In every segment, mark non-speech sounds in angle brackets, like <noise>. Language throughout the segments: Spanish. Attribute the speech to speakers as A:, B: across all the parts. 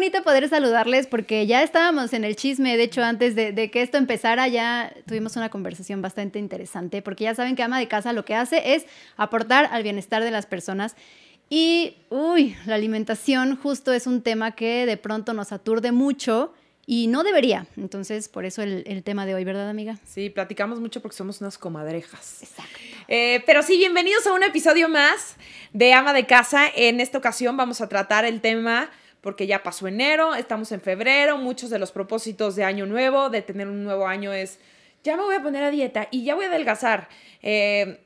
A: bonito poder saludarles porque ya estábamos en el chisme, de hecho antes de, de, que esto empezara ya tuvimos una conversación bastante interesante porque ya saben que ama de casa lo que hace es aportar al bienestar de las personas y, uy, la alimentación justo es un tema que de pronto nos aturde mucho y no debería. Entonces, por eso el, el, tema de hoy, ¿verdad, amiga?
B: Sí, platicamos mucho porque somos unas comadrejas. Exacto. Eh, pero sí, bienvenidos a un episodio más de Ama de Casa. En esta ocasión vamos a tratar el tema porque ya pasó enero, estamos en febrero, muchos de los propósitos de año nuevo, de tener un nuevo año es, ya me voy a poner a dieta y ya voy a adelgazar. Eh,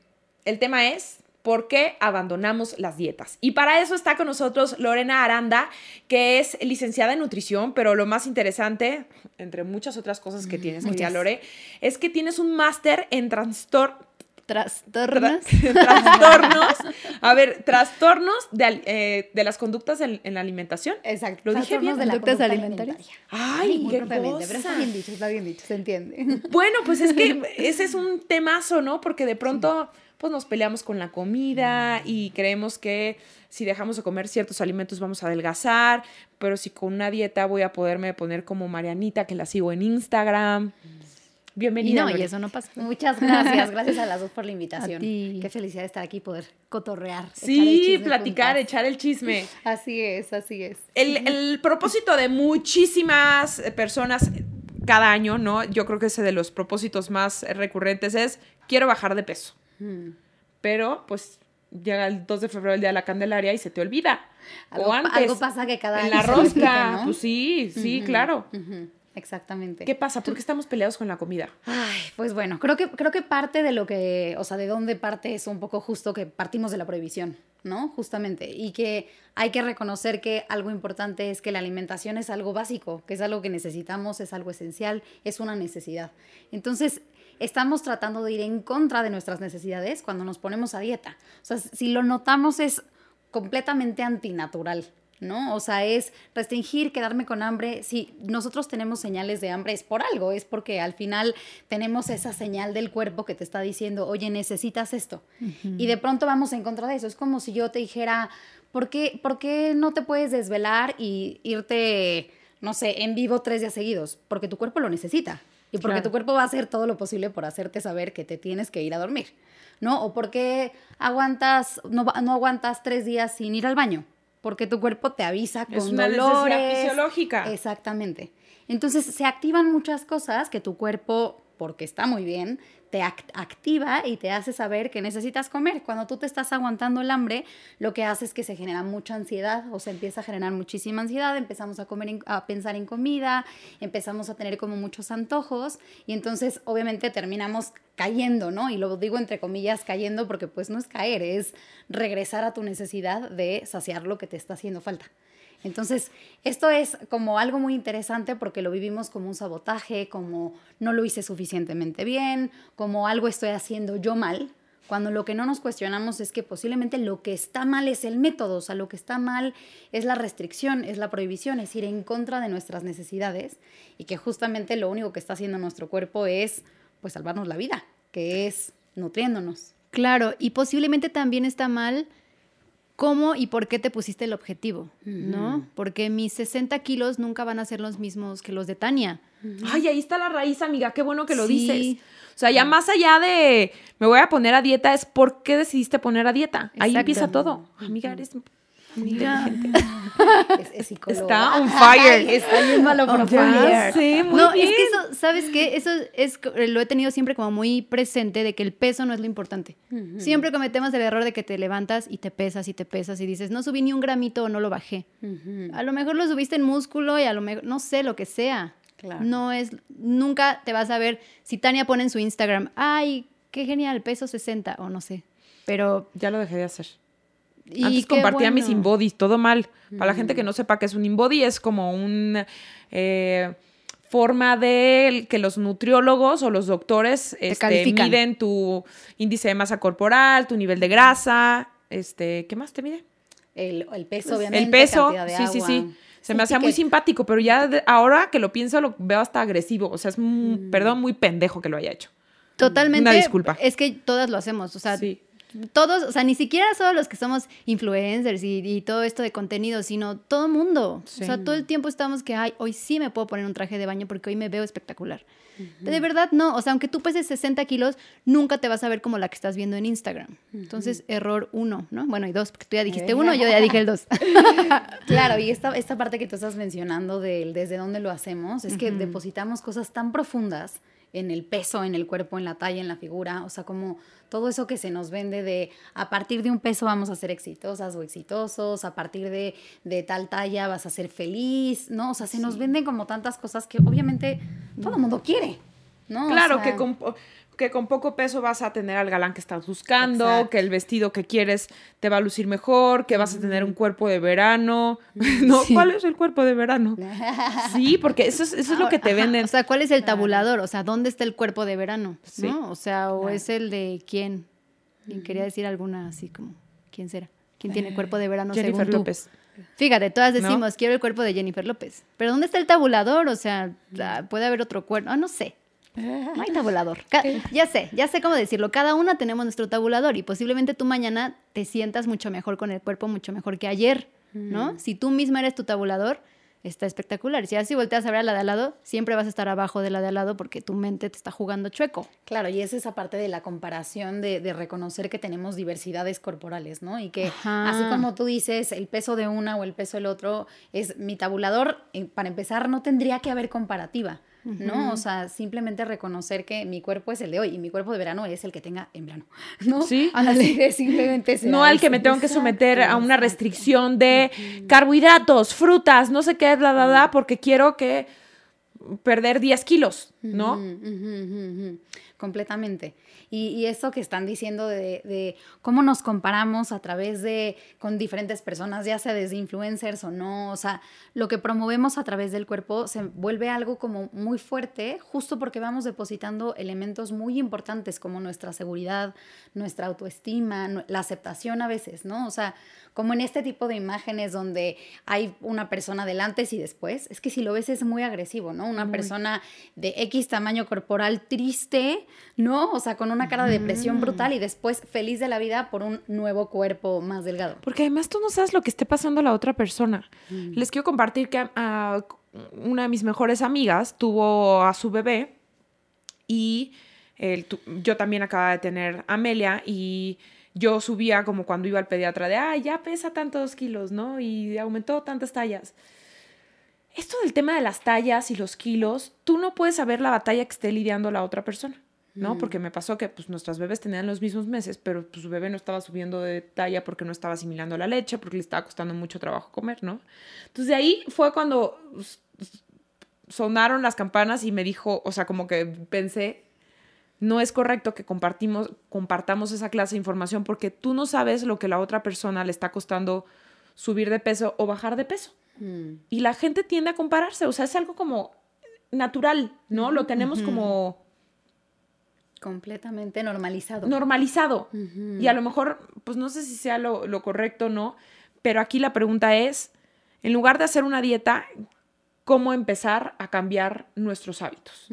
B: el tema es por qué abandonamos las dietas. Y para eso está con nosotros Lorena Aranda, que es licenciada en nutrición, pero lo más interesante, entre muchas otras cosas que tienes, querida Lore, es que tienes un máster en trastorno
A: trastornos. <laughs>
B: trastornos. A ver, trastornos de, eh, de las conductas en, en, la alimentación.
A: Exacto.
B: Lo dije bien.
A: de la conducta alimentaria.
B: Ay, qué cosa.
A: Pero está bien dicho, está bien dicho, se entiende. <laughs>
B: Bueno, pues es que <laughs> ese es un temazo, ¿no? Porque de pronto, pues nos peleamos con la comida y creemos que si dejamos de comer ciertos alimentos vamos a adelgazar, pero si con una dieta voy a poderme poner como Marianita, que la sigo en Instagram. Bienvenida.
A: Y no, y eso no pasa. <laughs>
C: Muchas gracias, gracias a las dos por la invitación. Qué felicidad de estar aquí, poder cotorrear.
B: Sí, platicar, echar el chisme. <laughs>
C: Así es, así es.
B: El, el propósito de muchísimas personas cada año, ¿no? Yo creo que ese de los propósitos más recurrentes es, quiero bajar de peso. Hmm. Pero, pues, llega el 2 de febrero, el día de la Candelaria, y se te olvida.
C: Algo,
B: o antes.
C: Algo pasa que cada
B: en
C: año.
B: la rosca. ¿no? Pues sí, sí, uh -huh, claro.
C: Uh -huh. Exactamente.
B: ¿Qué pasa? ¿Por qué estamos peleados con la comida?
C: Ay, pues bueno, creo que, creo que parte de lo que, o sea, de dónde parte es un poco justo que partimos de la prohibición, ¿no? Justamente. Y que hay que reconocer que algo importante es que la alimentación es algo básico, que es algo que necesitamos, es algo esencial, es una necesidad. Entonces, estamos tratando de ir en contra de nuestras necesidades cuando nos ponemos a dieta. O sea, si lo notamos es completamente antinatural. ¿No? O sea, es restringir, quedarme con hambre. Si nosotros tenemos señales de hambre es por algo, es porque al final tenemos esa señal del cuerpo que te está diciendo, oye, necesitas esto. Uh -huh. Y de pronto vamos en contra de eso. Es como si yo te dijera, ¿por qué, ¿por qué no te puedes desvelar y irte, no sé, en vivo tres días seguidos? Porque tu cuerpo lo necesita. Y porque claro. tu cuerpo va a hacer todo lo posible por hacerte saber que te tienes que ir a dormir, ¿no? O porque aguantas, no, no aguantas tres días sin ir al baño porque tu cuerpo te avisa con
B: es una
C: dolores.
B: fisiológica.
C: Exactamente. Entonces se activan muchas cosas que tu cuerpo, porque está muy bien, activa y te hace saber que necesitas comer. Cuando tú te estás aguantando el hambre, lo que hace es que se genera mucha ansiedad o se empieza a generar muchísima ansiedad, empezamos a comer, a pensar en comida, empezamos a tener como muchos antojos y entonces obviamente terminamos cayendo, ¿no? Y lo digo entre comillas cayendo porque pues no es caer, es regresar a tu necesidad de saciar lo que te está haciendo falta. Entonces, esto es como algo muy interesante porque lo vivimos como un sabotaje, como no lo hice suficientemente bien, como algo estoy haciendo yo mal, cuando lo que no nos cuestionamos es que posiblemente lo que está mal es el método, o sea, lo que está mal es la restricción, es la prohibición, es ir en contra de nuestras necesidades y que justamente lo único que está haciendo nuestro cuerpo es pues salvarnos la vida, que es nutriéndonos.
A: Claro, y posiblemente también está mal cómo y por qué te pusiste el objetivo, ¿no? Porque mis 60 kilos nunca van a ser los mismos que los de Tania.
B: Ay, ahí está la raíz, amiga, qué bueno que lo sí. dices. O sea, ya más allá de me voy a poner a dieta, es por qué decidiste poner a dieta. Ahí empieza todo. Amiga, eres
A: Mira. <laughs>
C: es, es psicóloga.
B: Está on fire.
C: Ay, está yendo a lo <laughs> profundo.
B: Sí, muy
A: no,
B: bien.
A: es que eso, ¿sabes qué? Eso es, lo he tenido siempre como muy presente de que el peso no es lo importante. Uh -huh. Siempre cometemos el error de que te levantas y te pesas y te pesas y dices, no subí ni un gramito o no lo bajé. Uh -huh. A lo mejor lo subiste en músculo y a lo mejor, no sé, lo que sea.
C: Claro.
A: No es, nunca te vas a ver, si Tania pone en su Instagram, ay, qué genial, peso 60 o no sé. Pero
B: ya lo dejé de hacer. Y Antes compartía bueno. mis inbodies, todo mal. Mm. Para la gente que no sepa qué es un inbody, es como una eh, forma de que los nutriólogos o los doctores este, miden tu índice de masa corporal, tu nivel de grasa, este, ¿qué más te mide?
C: El, el peso, obviamente.
B: El peso,
C: de
B: sí,
C: agua.
B: sí, sí. Se me hacía muy simpático, pero ya de, ahora que lo pienso lo veo hasta agresivo. O sea, es, mm. perdón, muy pendejo que lo haya hecho.
A: Totalmente.
B: Una disculpa.
A: Es que todas lo hacemos, o sea,
B: sí
A: todos, o sea, ni siquiera solo los que somos influencers y, todo esto de contenido, sino todo mundo. O sea, todo el tiempo estamos que, ay, hoy sí me puedo poner un traje de baño porque hoy me veo espectacular. De verdad, no. O sea, aunque tú peses 60 kilos, nunca te vas a ver como la que estás viendo en Instagram. Entonces, error uno, ¿no? Bueno, y dos, porque tú ya dijiste uno, yo ya dije el dos. <laughs> <laughs>
C: claro, y esta, esta parte que tú estás mencionando del desde dónde lo hacemos, es que depositamos cosas tan profundas en el peso, en el cuerpo, en la talla, en la figura, o sea, como todo eso que se nos vende de a partir de un peso vamos a ser exitosas o exitosos, a partir de, tal talla vas a ser feliz, ¿no? O sea, se nos venden como tantas cosas que obviamente todo el mundo quiere, ¿no?
B: Claro, que con, que con poco peso vas a tener al galán que estás buscando, que el vestido que quieres te va a lucir mejor, que vas a tener un cuerpo de verano. <laughs> ¿No? ¿Cuál es el cuerpo de verano? <laughs> Sí, porque eso es, eso es lo que te venden.
A: O sea, ¿cuál es el tabulador? O sea, ¿dónde está el cuerpo de verano? ¿No? O sea, o es el de quién. quería decir alguna así como, ¿quién será? ¿Quién tiene cuerpo de verano
B: Jennifer
A: según
B: López.
A: Fíjate, todas decimos, quiero el cuerpo de Jennifer López. Pero ¿dónde está el tabulador? O sea, puede haber otro cuerpo. Ah, no sé. No hay tabulador. ya sé, ya sé cómo decirlo. Cada una tenemos nuestro tabulador y posiblemente tú mañana te sientas mucho mejor con el cuerpo, mucho mejor que ayer, ¿no? Mm. Si tú misma eres tu tabulador, está espectacular. Si así volteas a ver a la de al lado, siempre vas a estar abajo de la de al lado porque tu mente te está jugando chueco.
C: Claro, y es esa parte de la comparación, de, reconocer que tenemos diversidades corporales, ¿no? Y que así como tú dices, el peso de una o el peso del otro es mi tabulador, eh, para empezar, no tendría que haber comparativa. ¿No? O sea, simplemente reconocer que mi cuerpo es el de hoy y mi cuerpo de verano es el que tenga en verano, <laughs> ¿no?
B: Sí,
C: así simplemente
B: No al que me tengo que someter a una restricción de carbohidratos, frutas, no sé qué, bla, bla, bla, porque quiero que perder 10 kilos, ¿no?
C: Completamente. Y, eso que están diciendo de, cómo nos comparamos a través de, con diferentes personas, ya sea desde influencers o no, o sea, lo que promovemos a través del cuerpo se vuelve algo como muy fuerte, justo porque vamos depositando elementos muy importantes como nuestra seguridad, nuestra autoestima, la aceptación a veces, ¿no? O sea, como en este tipo de imágenes donde hay una persona delante y después, es que si lo ves es muy agresivo, ¿no? Una persona de X tamaño corporal triste, ¿no? O sea, con una cara de depresión brutal y después feliz de la vida por un nuevo cuerpo más delgado.
B: Porque además tú no sabes lo que esté pasando a la otra persona. Mm. Les quiero compartir que una de mis mejores amigas tuvo a su bebé y yo también acababa de tener a Amelia y yo subía como cuando iba al pediatra de, ah, ya pesa tantos kilos, ¿no? Y aumentó tantas tallas. Esto del tema de las tallas y los kilos, tú no puedes saber la batalla que esté lidiando la otra persona, ¿no? Mm. Porque me pasó que pues nuestras bebés tenían los mismos meses, pero pues, su bebé no estaba subiendo de talla porque no estaba asimilando la leche, porque le estaba costando mucho trabajo comer, ¿no? Entonces de ahí fue cuando sonaron las campanas y me dijo, o sea, como que pensé, no es correcto que compartimos, compartamos esa clase de información porque tú no sabes lo que la otra persona le está costando subir de peso o bajar de peso. Mm. Y la gente tiende a compararse, o sea, es algo como natural, ¿no? Lo tenemos como...
C: Completamente normalizado.
B: Normalizado. Y a lo mejor, pues no sé si sea lo, lo correcto o no, pero aquí la pregunta es, en lugar de hacer una dieta, cómo empezar a cambiar nuestros hábitos.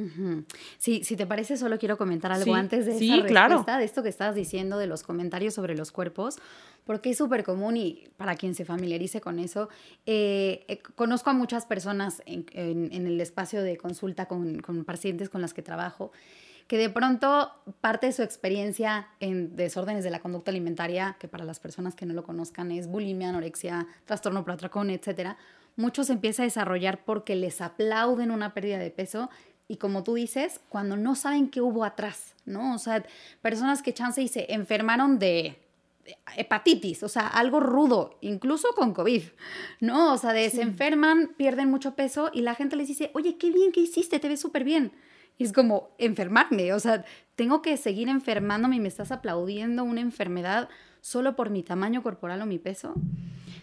C: Sí, si te parece, solo quiero comentar algo antes de esa respuesta, de esto que estabas diciendo, de los comentarios sobre los cuerpos, porque es súper común y para quien se familiarice con eso, eh, eh, conozco a muchas personas en, el espacio de consulta con, con pacientes con las que trabajo, que de pronto parte de su experiencia en desórdenes de la conducta alimentaria, que para las personas que no lo conozcan es bulimia, anorexia, trastorno por atracón, etcétera, muchos empieza a desarrollar porque les aplauden una pérdida de peso y como tú dices, cuando no saben qué hubo atrás, ¿no? O sea, personas que chance y se enfermaron de hepatitis, o sea, algo rudo, incluso con COVID, ¿no? O sea, de, se enferman, pierden mucho peso y la gente les dice, oye, qué bien que hiciste, te ves súper bien. Y es como enfermarme, o sea, tengo que seguir enfermándome y me estás aplaudiendo una enfermedad solo por mi tamaño corporal o mi peso.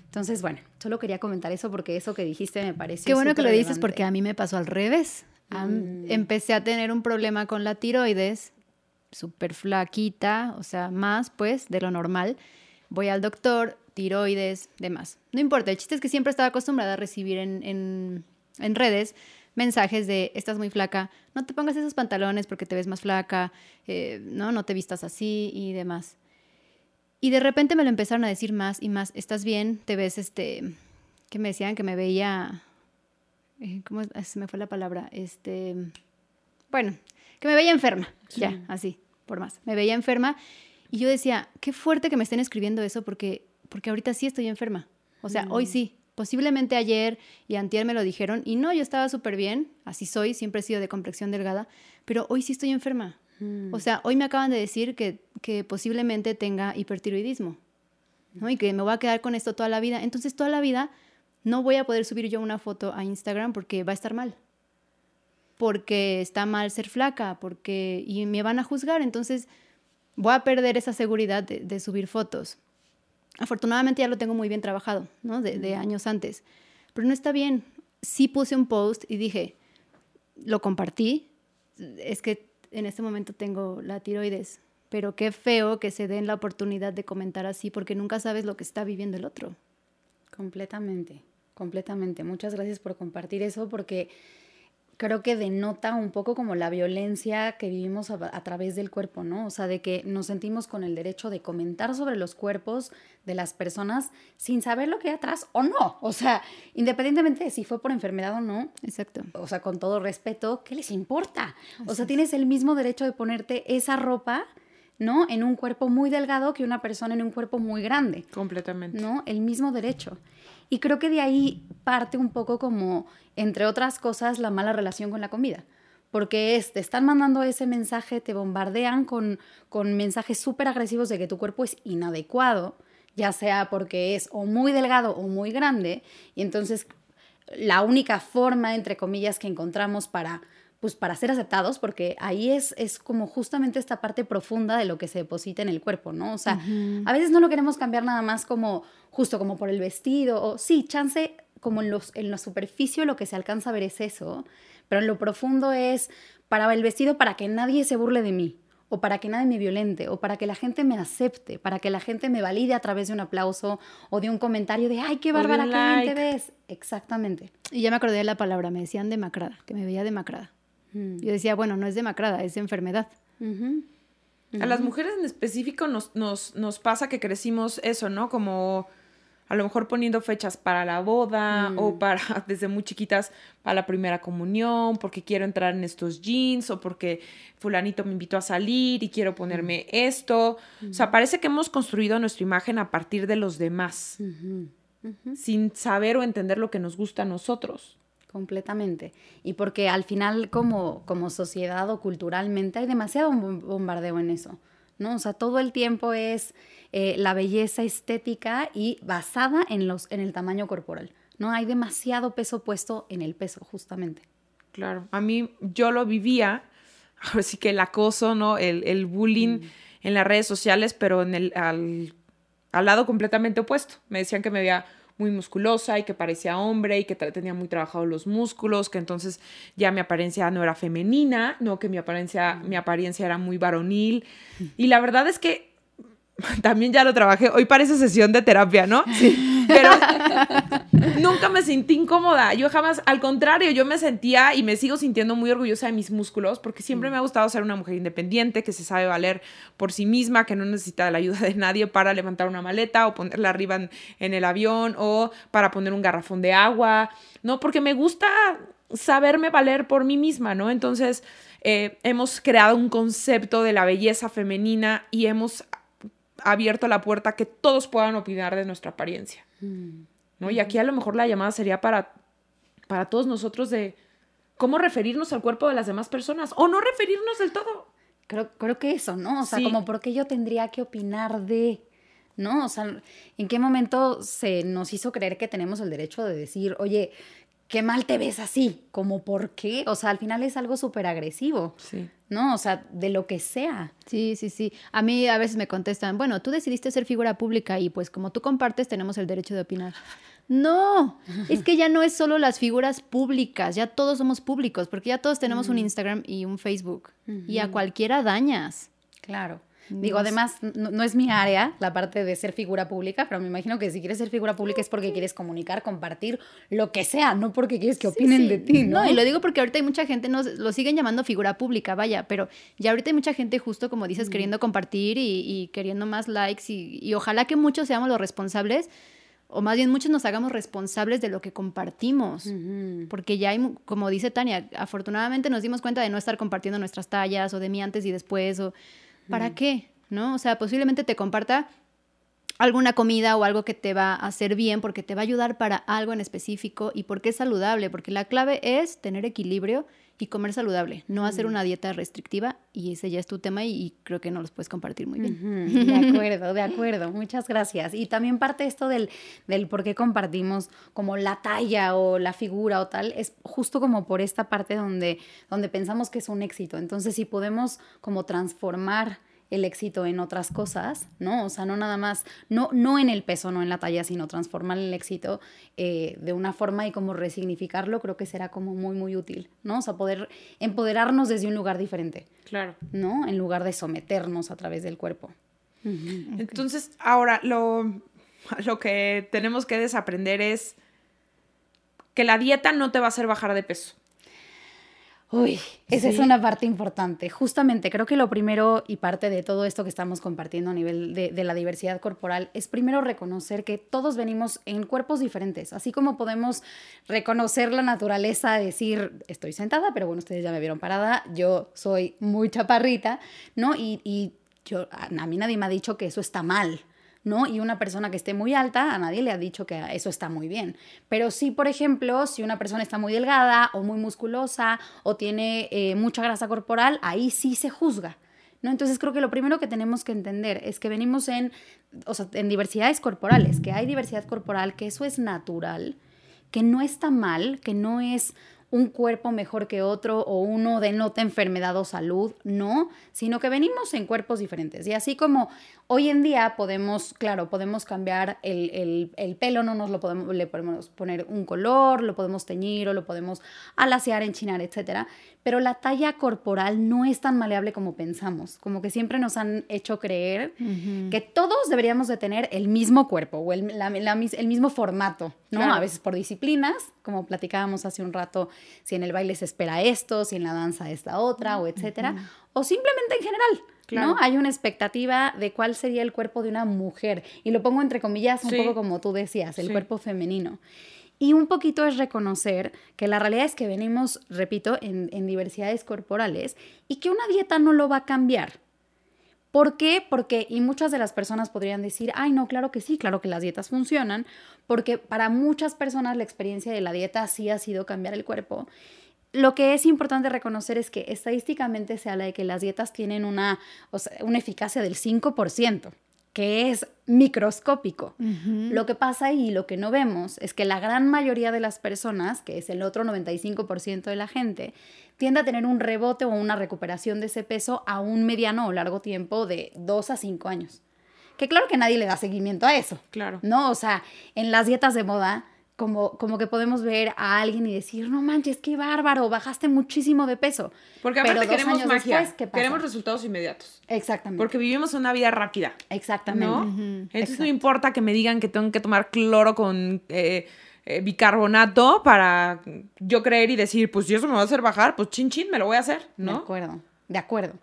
C: Entonces, bueno, solo quería comentar eso porque eso que dijiste me parece.
A: Qué bueno que lo dices porque a mí me pasó al revés. Mm. Empecé a tener un problema con la tiroides, súper flaquita, o sea, más pues de lo normal. Voy al doctor, tiroides, demás. No importa, el chiste es que siempre estaba acostumbrada a recibir en, redes mensajes de estás muy flaca, no te pongas esos pantalones porque te ves más flaca, eh, no, no te vistas así y demás. Y de repente me lo empezaron a decir más y más, ¿estás bien? ¿Te ves este... que me decían que me veía... Eh, ¿Cómo se me fue la palabra? Este... Bueno, que me veía enferma, ya, así, por más. Me veía enferma y yo decía, qué fuerte que me estén escribiendo eso porque, porque ahorita sí estoy enferma. O sea, hoy mm. sí. Posiblemente ayer y antier me lo dijeron y no, yo estaba súper bien, así soy, siempre he sido de complexión delgada, pero hoy sí estoy enferma. Mm. O sea, hoy me acaban de decir que, que posiblemente tenga hipertiroidismo, ¿no? Y que me voy a quedar con esto toda la vida. Entonces, toda la vida no voy a poder subir yo una foto a Instagram porque va a estar mal. Porque está mal ser flaca, porque... Y me van a juzgar. Entonces, voy a perder esa seguridad de, subir fotos. Afortunadamente ya lo tengo muy bien trabajado, ¿no? De, de, años antes. Pero no está bien. Sí puse un post y dije, lo compartí. Es que en este momento tengo la tiroides, pero qué feo que se den la oportunidad de comentar así porque nunca sabes lo que está viviendo el otro.
C: Completamente, completamente. Muchas gracias por compartir eso porque creo que denota un poco como la violencia que vivimos a, través del cuerpo, ¿no? O sea, de que nos sentimos con el derecho de comentar sobre los cuerpos de las personas sin saber lo que hay atrás o no. O sea, independientemente de si fue por enfermedad o no.
A: Exacto.
C: O sea, con todo respeto, ¿qué les importa? o sea, tienes el mismo derecho de ponerte esa ropa. ¿No? En un cuerpo muy delgado que una persona en un cuerpo muy grande.
B: Completamente.
C: ¿No? El mismo derecho. Y creo que de ahí parte un poco como, entre otras cosas, la mala relación con la comida. Porque es, te están mandando ese mensaje, te bombardean con, con mensajes súper agresivos de que tu cuerpo es inadecuado, ya sea porque es o muy delgado o muy grande, y entonces la única forma, entre comillas, que encontramos para pues para ser aceptados, porque ahí es, es como justamente esta parte profunda de lo que se deposita en el cuerpo, ¿no? O sea, a veces no lo queremos cambiar nada más como justo como por el vestido, o sí, chance como en, los, en la superficie lo que se alcanza a ver es eso, pero en lo profundo es para el vestido para que nadie se burle de mí, o para que nadie me violente, o para que la gente me acepte, para que la gente me valide a través de un aplauso o de un comentario de, ay, qué bárbara, qué te ves. Exactamente.
A: Y ya me acordé de la palabra, me decían demacrada, que me veía demacrada. Mm. Yo decía, bueno, no es demacrada, es enfermedad.
B: A las mujeres en específico nos, nos, nos, pasa que crecimos eso, ¿no? Como a lo mejor poniendo fechas para la boda o mm. para, <laughs> desde muy chiquitas, para la primera comunión, porque quiero entrar en estos jeans o porque fulanito me invitó a salir y quiero ponerme mm. esto. O sea, parece que hemos construido nuestra imagen a partir de los demás, sin saber o entender lo que nos gusta a nosotros.
C: Completamente. Y porque al final como, como sociedad o culturalmente hay demasiado bombardeo en eso, ¿no? O sea, todo el tiempo es eh, la belleza estética y basada en, los, en el tamaño corporal, ¿no? Hay demasiado peso puesto en el peso, justamente.
B: Claro, a mí yo lo vivía, así que el acoso, ¿no? El, bullying mm. en las redes sociales, pero en el, al, al lado completamente opuesto. Me decían que me veía muy musculosa y que parecía hombre y que tenía muy trabajados los músculos, que entonces ya mi apariencia no era femenina, no que mi apariencia, mi apariencia era muy varonil. Y la verdad es que <laughs> también ya lo trabajé. Hoy parece sesión de terapia, ¿no? Sí. Pero <laughs> nunca me sentí incómoda. Yo jamás, al contrario, yo me sentía y me sigo sintiendo muy orgullosa de mis músculos porque siempre mm. me ha gustado ser una mujer independiente, que se sabe valer por sí misma, que no necesita la ayuda de nadie para levantar una maleta o ponerla arriba en, el avión o para poner un garrafón de agua, ¿no? Porque me gusta saberme valer por mí misma, ¿no? Entonces, eh, hemos creado un concepto de la belleza femenina y hemos abierto la puerta a que todos puedan opinar de nuestra apariencia. ¿no? Y aquí a lo mejor la llamada sería para, para todos nosotros de cómo referirnos al cuerpo de las demás personas o no referirnos del todo.
C: Creo, creo que eso, ¿no? O sea, como por qué yo tendría que opinar de, ¿no? O sea, ¿en qué momento se nos hizo creer que tenemos el derecho de decir, oye, qué mal te ves así, como por qué, o sea, al final es algo súper agresivo, sí. ¿no? O sea, de lo que sea.
A: Sí, sí, sí. A mí a veces me contestan, bueno, tú decidiste ser figura pública y pues como tú compartes tenemos el derecho de opinar. No, <laughs> es que ya no es solo las figuras públicas, ya todos somos públicos, porque ya todos tenemos un Instagram y un Facebook y a cualquiera dañas.
C: Claro. Digo, además, no, es mi área, la parte de ser figura pública, pero me imagino que si quieres ser figura pública es porque quieres comunicar, compartir, lo que sea, no porque quieres que opinen de ti, ¿no?
A: No, y lo digo porque ahorita hay mucha gente, nos lo siguen llamando figura pública, vaya, pero ya ahorita hay mucha gente justo como dices, queriendo compartir y, queriendo más likes y, y ojalá que muchos seamos los responsables o más bien muchos nos hagamos responsables de lo que compartimos, porque ya hay, como dice Tania, afortunadamente nos dimos cuenta de no estar compartiendo nuestras tallas o de mí antes y después, o ¿para qué? ¿No? O sea, posiblemente te comparta alguna comida o algo que te va a hacer bien porque te va a ayudar para algo en específico y porque es saludable, porque la clave es tener equilibrio y comer saludable, no hacer una dieta restrictiva y ese ya es tu tema y, creo que no los puedes compartir muy bien. <laughs>
C: De acuerdo, de acuerdo, muchas gracias. Y también parte esto del, del por qué compartimos como la talla o la figura o tal, es justo como por esta parte donde, donde pensamos que es un éxito. Entonces, si podemos como transformar el éxito en otras cosas, ¿no? O sea, no nada más, no, no en el peso, no en la talla, sino transformar el éxito eh, de una forma y como resignificarlo, creo que será como muy, muy útil, ¿no? O sea, poder empoderarnos desde un lugar diferente.
B: Claro.
C: ¿No? En lugar de someternos a través del cuerpo.
B: Entonces, ahora lo, lo que tenemos que desaprender es que la dieta no te va a hacer bajar de peso.
C: Uy, esa es una parte importante. Justamente, creo que lo primero y parte de todo esto que estamos compartiendo a nivel de, la diversidad corporal es primero reconocer que todos venimos en cuerpos diferentes, así como podemos reconocer la naturaleza, decir, estoy sentada, pero bueno, ustedes ya me vieron parada, yo soy muy chaparrita, ¿no? Y, y yo, a mí nadie me ha dicho que eso está mal, ¿no? Y una persona que esté muy alta, a nadie le ha dicho que eso está muy bien. Pero sí, por ejemplo, si una persona está muy delgada o muy musculosa o tiene eh, mucha grasa corporal, ahí sí se juzga. ¿No? Entonces creo que lo primero que tenemos que entender es que venimos en, en diversidades corporales, que hay diversidad corporal, que eso es natural, que no está mal, que no es un cuerpo mejor que otro o uno denota enfermedad o salud, no, sino que venimos en cuerpos diferentes. Y así como hoy en día podemos, claro, podemos cambiar el, pelo, no nos lo podemos, le podemos poner un color, lo podemos teñir o lo podemos alaciar, enchinar, etcétera, pero la talla corporal no es tan maleable como pensamos, como que siempre nos han hecho creer que todos deberíamos de tener el mismo cuerpo o el, el mismo formato, ¿no? A veces por disciplinas, como platicábamos hace un rato, si en el baile se espera esto, si en la danza esta otra, o etcétera, o simplemente en general. ¿no? Hay una expectativa de cuál sería el cuerpo de una mujer. Y lo pongo entre comillas un poco como tú decías, el cuerpo femenino. Y un poquito es reconocer que la realidad es que venimos, repito, en, en diversidades corporales y que una dieta no lo va a cambiar. ¿Por qué? Porque, y muchas de las personas podrían decir, ay, no, claro que sí, claro que las dietas funcionan, porque para muchas personas la experiencia de la dieta sí ha sido cambiar el cuerpo. Lo que es importante reconocer es que estadísticamente se habla de que las dietas tienen una, una eficacia del 5% que es microscópico. Lo que pasa y lo que no vemos es que la gran mayoría de las personas, que es el otro 95% de la gente, tiende a tener un rebote o una recuperación de ese peso a un mediano o largo tiempo de 2 a 5 años. Que claro que nadie le da seguimiento a eso.
B: Claro.
C: ¿No? O sea, en las dietas de moda como, como que podemos ver a alguien y decir, no manches, qué bárbaro, bajaste muchísimo de peso.
B: Porque aparte Pero queremos magia, queremos resultados inmediatos.
C: Exactamente.
B: Porque vivimos una vida rápida.
C: Exactamente.
B: ¿no? Entonces no importa que me digan que tengo que tomar cloro con eh, eh, bicarbonato para yo creer y decir, pues si eso me va a hacer bajar, pues chin chin, me lo voy a hacer, ¿no?
C: De acuerdo, de acuerdo.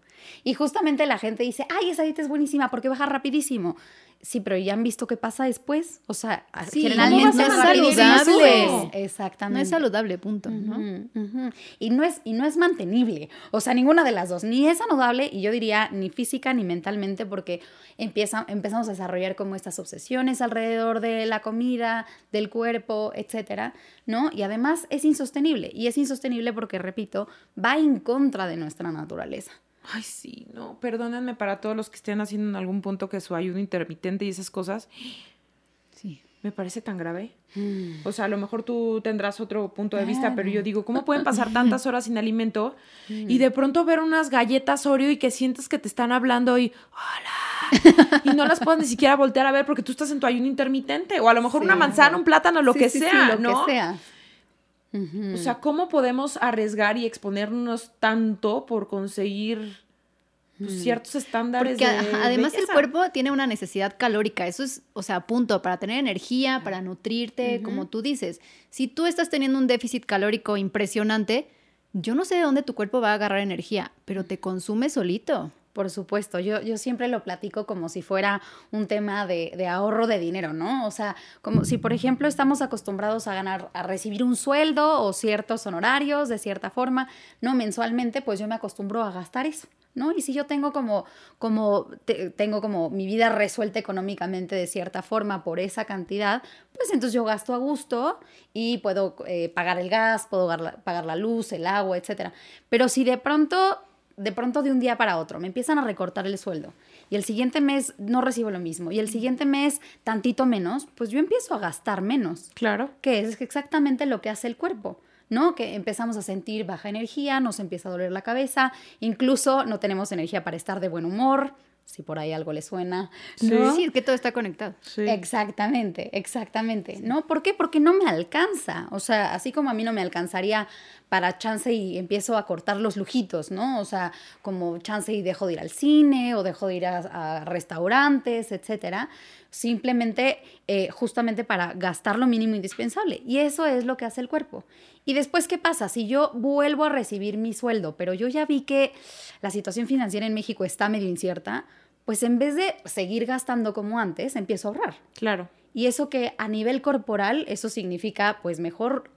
C: Y justamente la gente dice, ay, esa dieta es buenísima porque baja rapidísimo. Sí, pero ya han visto qué pasa después. O sea,
A: generalmente no es saludable.
C: Exactamente.
A: No es saludable, punto.
C: Y, no es, y no es mantenible. O sea, ninguna de las dos. Ni es saludable, y yo diría ni física ni mentalmente, porque empieza, empezamos a desarrollar como estas obsesiones alrededor de la comida, del cuerpo, etcétera, ¿no? Y además es insostenible. Y es insostenible porque, repito, va en contra de nuestra naturaleza.
B: Ay, sí, no, perdónenme para todos los que estén haciendo en algún punto que su ayuno intermitente y esas cosas. Sí. Me parece tan grave. Mm. O sea, a lo mejor tú tendrás otro punto de vista, pero yo digo, ¿cómo pueden pasar tantas horas sin alimento y mm. de pronto ver unas galletas Oreo y que sientes que te están hablando y hola y no las puedes ni siquiera voltear a ver porque tú estás en tu ayuno intermitente o a lo mejor una manzana, un plátano, lo que sea, lo ¿no? Que sea. O sea, ¿cómo podemos arriesgar y exponernos tanto por conseguir pues, ciertos estándares.
A: Porque además el cuerpo tiene una necesidad calórica, eso es, o sea, punto, para tener energía, para nutrirte, como tú dices. Si tú estás teniendo un déficit calórico impresionante, yo no sé de dónde tu cuerpo va a agarrar energía, pero te consume solito.
C: Por supuesto, yo, yo siempre lo platico como si fuera un tema de, de, ahorro de dinero, ¿no? O sea, como si por ejemplo estamos acostumbrados a ganar, a recibir un sueldo o ciertos honorarios de cierta forma, ¿no? Mensualmente, pues yo me acostumbro a gastar eso. ¿no? Y si yo tengo como, como, tengo como mi vida resuelta económicamente de cierta forma por esa cantidad, pues entonces yo gasto a gusto y puedo eh, pagar el gas, puedo pagar la luz, el agua, etc. Pero si de pronto de pronto de un día para otro me empiezan a recortar el sueldo y el siguiente mes no recibo lo mismo y el siguiente mes tantito menos, pues yo empiezo a gastar menos.
B: Claro.
C: Que es exactamente lo que hace el cuerpo. ¿no? Que empezamos a sentir baja energía, nos empieza a doler la cabeza, incluso no tenemos energía para estar de buen humor, si por ahí algo le suena.
A: ¿no? Sí, que todo está conectado.
C: Exactamente, exactamente. ¿No? ¿Por qué? Porque no me alcanza. O sea, así como a mí no me alcanzaría para chance y empiezo a cortar los lujitos, ¿no? O sea, como chance y dejo de ir al cine o dejo de ir a, restaurantes, etcétera. Simplemente, eh, justamente para gastar lo mínimo indispensable. Y eso es lo que hace el cuerpo. Y después, ¿qué pasa? Si yo vuelvo a recibir mi sueldo, pero yo ya vi que la situación financiera en México está medio incierta, pues en vez de seguir gastando como antes, empiezo a ahorrar.
B: Claro.
C: Y eso que a nivel corporal, eso significa, pues mejor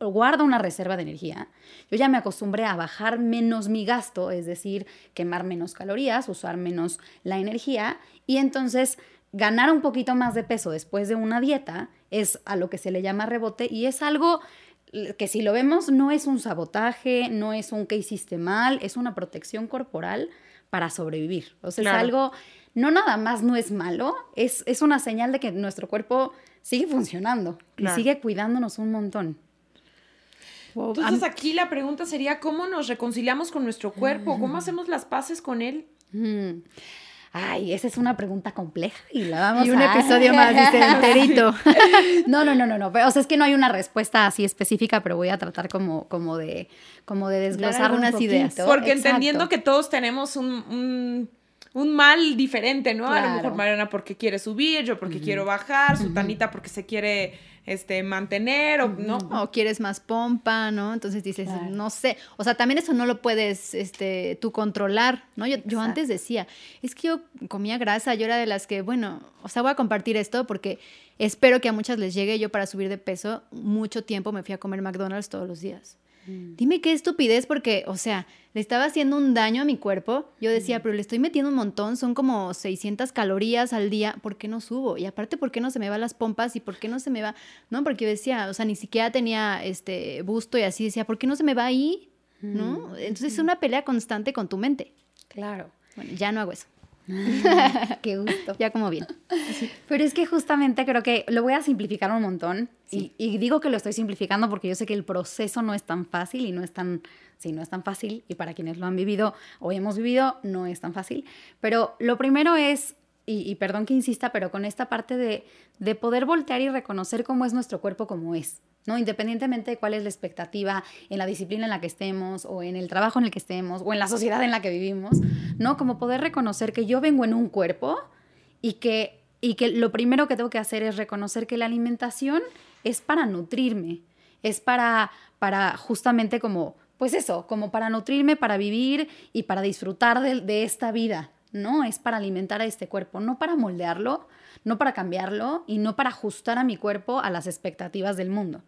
C: guarda una reserva de energía. Yo ya me acostumbré a bajar menos mi gasto, es decir, quemar menos calorías, usar menos la energía, y entonces ganar un poquito más de peso después de una dieta es a lo que se le llama rebote y es algo que si lo vemos no es un sabotaje, no es un que hiciste mal, es una protección corporal para sobrevivir. O sea, es algo, no nada más no es malo, es, es una señal de que nuestro cuerpo sigue funcionando y sigue cuidándonos un montón.
B: Entonces aquí la pregunta sería, ¿cómo nos reconciliamos con nuestro cuerpo? ¿Cómo hacemos las paces con él?
C: Mm. Ay, esa es una pregunta compleja y la vamos
A: a... Y un episodio <laughs> más, dice, enterito. <laughs>
C: no, no, no, no, no. O sea, es que no hay una respuesta así específica, pero voy a tratar como, como, de, como de desglosar unas ideas.
B: Porque entendiendo que todos tenemos un, mal diferente, ¿no? A lo mejor Mariana porque quiere subir, yo porque quiero bajar, su Tanita porque se quiere este, mantener o no.
A: O quieres más pompa, ¿no? Entonces dices, no sé. O sea, también eso no lo puedes este, tú controlar, ¿no? Yo, yo, antes decía, es que yo comía grasa, yo era de las que, bueno, o sea, voy a compartir esto porque espero que a muchas les llegue. Yo para subir de peso, mucho tiempo me fui a comer McDonald's todos los días. Mm. Dime qué estupidez, porque, o sea, le estaba haciendo un daño a mi cuerpo. Yo decía, mm. pero le estoy metiendo un montón, son como 600 calorías al día, ¿por qué no subo? Y aparte, ¿por qué no se me van las pompas y por qué no se me va? No, porque yo decía, o sea, ni siquiera tenía este busto y así decía, ¿por qué no se me va ahí? ¿No? Mm. Entonces es una pelea constante con tu mente.
C: Claro.
A: Bueno, ya no hago eso. <laughs>
C: Qué gusto.
A: Ya como bien.
C: Pero es que justamente creo que lo voy a simplificar un montón. Y, digo que lo estoy simplificando porque yo sé que el proceso no es tan fácil y no es tan, sí, no es tan fácil. Y para quienes lo han vivido o hemos vivido, no es tan fácil. Pero lo primero es, y, y perdón que insista, pero con esta parte de, de poder voltear y reconocer cómo es nuestro cuerpo como es. ¿no? Independientemente de cuál es la expectativa en la disciplina en la que estemos o en el trabajo en el que estemos o en la sociedad en la que vivimos, ¿no? Como poder reconocer que yo vengo en un cuerpo y que, y que lo primero que tengo que hacer es reconocer que la alimentación es para nutrirme, es para, para justamente como, pues eso, como para nutrirme, para vivir y para disfrutar de, de esta vida, ¿no? Es para alimentar a este cuerpo, no para moldearlo, no para cambiarlo y no para ajustar a mi cuerpo a las expectativas del mundo.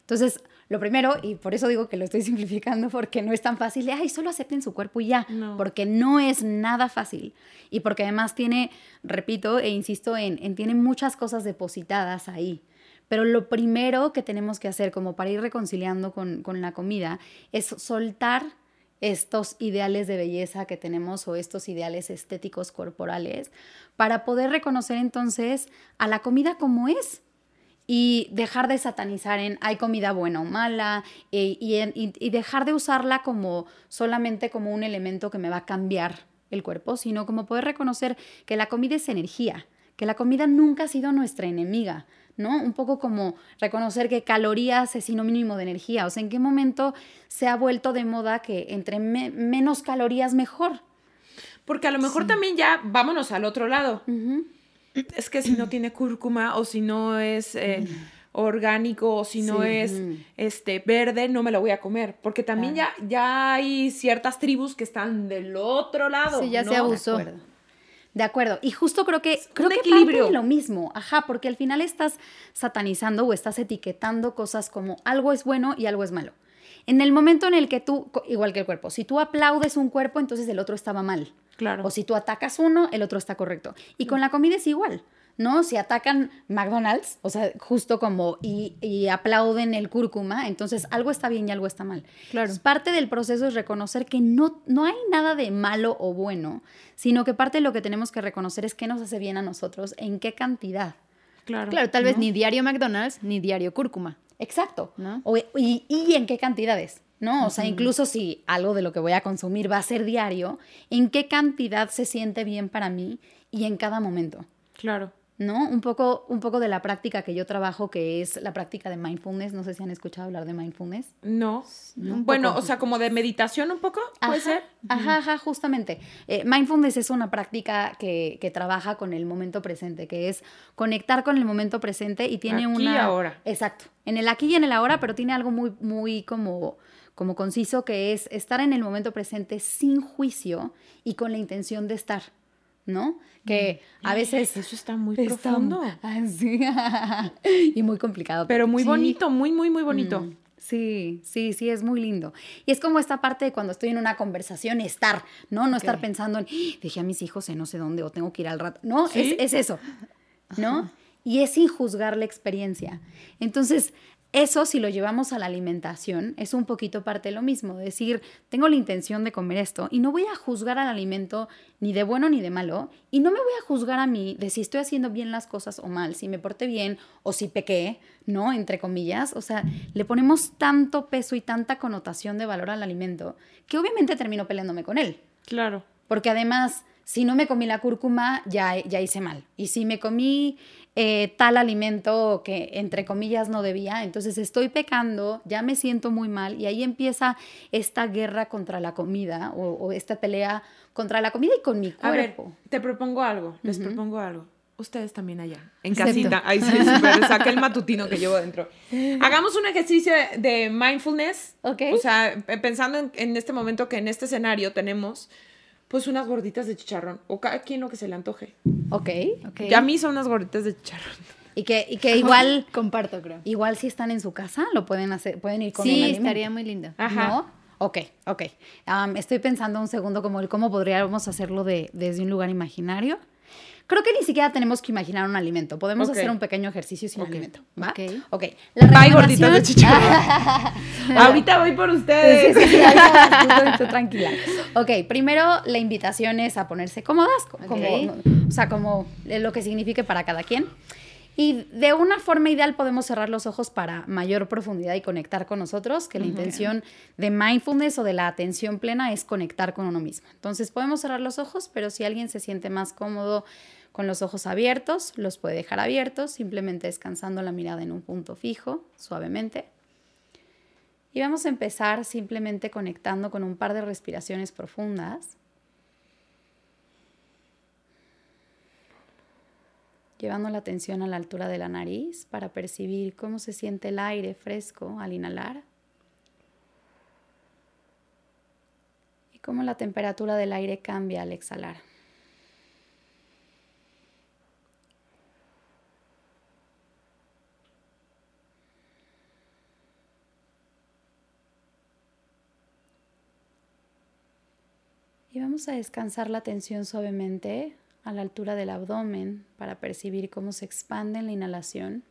C: Entonces, lo primero, y por eso digo que lo estoy <laughs> simplificando, porque no es tan fácil de, ay, solo acepten su cuerpo y ya, porque no es nada fácil. Y porque además tiene, repito e insisto en, en, tiene muchas cosas depositadas ahí. Pero lo primero que tenemos que hacer como para ir reconciliando con, con la comida es soltar estos ideales de belleza que tenemos o estos ideales estéticos corporales para poder reconocer entonces a la comida como es y dejar de satanizar en hay comida buena o mala eh, y, dejar de usarla como solamente como un elemento que me va a cambiar el cuerpo, sino como poder reconocer que la comida es energía, que la comida nunca ha sido nuestra enemiga, ¿no? Un poco como reconocer que calorías es sinónimo de energía, o sea, en qué momento se ha vuelto de moda que entre menos calorías mejor.
B: Porque a lo mejor también ya vámonos al otro lado. Es que si no tiene cúrcuma o si no es eh, orgánico o si no es este verde, no me lo voy a comer. Porque también ya, ya hay ciertas tribus que están del otro lado.
A: Sí, ya se abusó.
C: De acuerdo. Y justo creo que creo que equilibrio. Parte lo mismo. Ajá, porque al final estás satanizando o estás etiquetando cosas como algo es bueno y algo es malo. En el momento en el que tú, igual que el cuerpo, si tú aplaudes un cuerpo, entonces el otro estaba mal.
B: Claro.
C: O si tú atacas uno, el otro está correcto. Y con la comida es igual. ¿No? Si atacan McDonald's, o sea, justo como y, aplauden el cúrcuma, entonces algo está bien y algo está mal.
A: Claro.
C: parte del proceso es reconocer que no, no hay nada de malo o bueno, sino que parte de lo que tenemos que reconocer es qué nos hace bien a nosotros, en qué cantidad.
A: Claro. Claro, tal vez ni diario McDonald's ni diario cúrcuma.
C: Exacto. ¿no? y, y en qué cantidades. ¿no? O sea, incluso si algo de lo que voy a consumir va a ser diario, ¿en qué cantidad se siente bien para mí y en cada momento?
B: Claro.
C: ¿No? Un poco, un poco de la práctica que yo trabajo, que es la práctica de mindfulness. No sé si han escuchado hablar de mindfulness.
B: No. bueno, o sea, como de meditación un poco, puede ser.
C: Ajá, ajá, justamente. Eh, mindfulness es una práctica que, que, trabaja con el momento presente, que es conectar con el momento presente y tiene
B: aquí
C: una...
B: Y ahora.
C: Exacto. En el aquí y en el ahora, pero tiene algo muy, muy como como conciso, que es estar en el momento presente sin juicio y con la intención de estar. ¿No? Que a veces... <gasps>
B: Eso está muy profundo. <laughs> <laughs>
C: y muy complicado.
B: Pero muy bonito, muy, muy, muy bonito. Mm,
C: sí, sí, sí, es muy lindo. Y es como esta parte de cuando estoy en una conversación, estar, ¿no? No estar pensando en, ¡Ah! dejé a mis hijos en no sé dónde o tengo que ir al rato. No, es, es, eso, ¿no? Y es sin juzgar la experiencia. Entonces, eso, si lo llevamos a la alimentación, es un poquito parte de lo mismo. Decir, tengo la intención de comer esto y no voy a juzgar al alimento ni de bueno ni de malo y no me voy a juzgar a mí de si estoy haciendo bien las cosas o mal, si me porté bien o si pequé, ¿no? Entre comillas. O sea, le ponemos tanto peso y tanta connotación de valor al alimento que obviamente termino peleándome con él.
B: Claro.
C: Porque además, si no me comí la cúrcuma, ya, ya hice mal. Y si me comí eh, tal alimento que entre comillas no debía, entonces estoy pecando, ya me siento muy mal y ahí empieza esta guerra contra la comida o, esta pelea contra la comida y con mi cuerpo.
B: A ver, te propongo algo, les propongo algo. Ustedes también allá, en casita. Ahí sí, saca el matutino que llevo dentro. <laughs> Hagamos un ejercicio de mindfulness.
C: Ok.
B: O sea, pensando en, en este momento que en este escenario tenemos pues unas gorditas de chicharrón. O cada quien lo que se le antoje.
C: Ok, ok.
B: Ya a mí son unas gorditas de chicharrón.
C: Y que, y que igual... <laughs>
A: Comparto, creo.
C: Igual si están en su casa, lo pueden hacer, pueden ir con
A: Sí, estaría muy lindo.
C: Ajá. ¿No? Ok, ok. estoy pensando un segundo como el cómo podríamos hacerlo de, desde un lugar imaginario. Creo que ni siquiera tenemos que imaginar un alimento. Podemos hacer un pequeño ejercicio sin alimento. ¿va?
A: Ok.
C: Ok.
B: La Bye, gorditas de chicharrón. <laughs> Ahorita voy por ustedes.
C: Sí, sí, sí, tú, <laughs> tranquila. Ok, primero la invitación es a ponerse cómodas, como, o sea, como lo que signifique para cada quien. Y de una forma ideal podemos cerrar los ojos para mayor profundidad y conectar con nosotros, que la intención de mindfulness o de la atención plena es conectar con uno mismo. Entonces podemos cerrar los ojos, pero si alguien se siente más cómodo con los ojos abiertos, los puede dejar abiertos, simplemente descansando la mirada en un punto fijo, suavemente. Y vamos a empezar simplemente conectando con un par de respiraciones profundas. Llevando la atención a la altura de la nariz para percibir cómo se siente el aire fresco al inhalar. Y cómo la temperatura del aire cambia al exhalar. Vamos a descansar la atención suavemente a la altura del abdomen para percibir cómo se expande en la inhalación